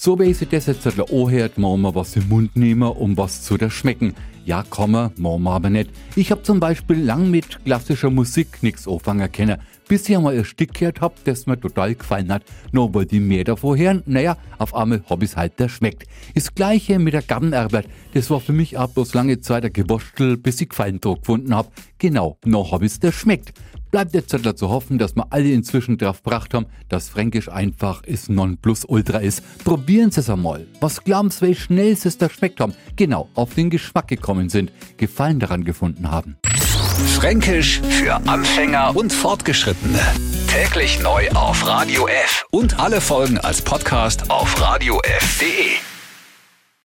So wie ich das jetzt anhört, machen wir was im Mund nehmen, um was zu schmecken. Ja, komme, wir aber nicht. Ich hab zum Beispiel lang mit klassischer Musik nichts anfangen können, bis ich einmal ein Stück gehört hab, das mir total gefallen hat. Nur wollte ich mehr davon hören. Naja, auf einmal hab ich's halt der schmeckt. Das gleiche mit der Gartenarbeit. Das war für mich auch bloß lange Zeit ein Gewurstel, bis ich Gefallen drauf gefunden hab. Genau, noch hab ich's der schmeckt. Bleibt jetzt halt zu hoffen, dass wir alle inzwischen drauf gebracht haben, dass Fränkisch einfach ist Nonplusultra ist. Probieren Sie es einmal. Was glauben Sie, wie schnell Sie es da schmeckt haben? Genau, auf den Geschmack gekommen sind, Gefallen daran gefunden haben. Fränkisch für Anfänger und Fortgeschrittene. Täglich neu auf Radio F und alle Folgen als Podcast auf radiof.de.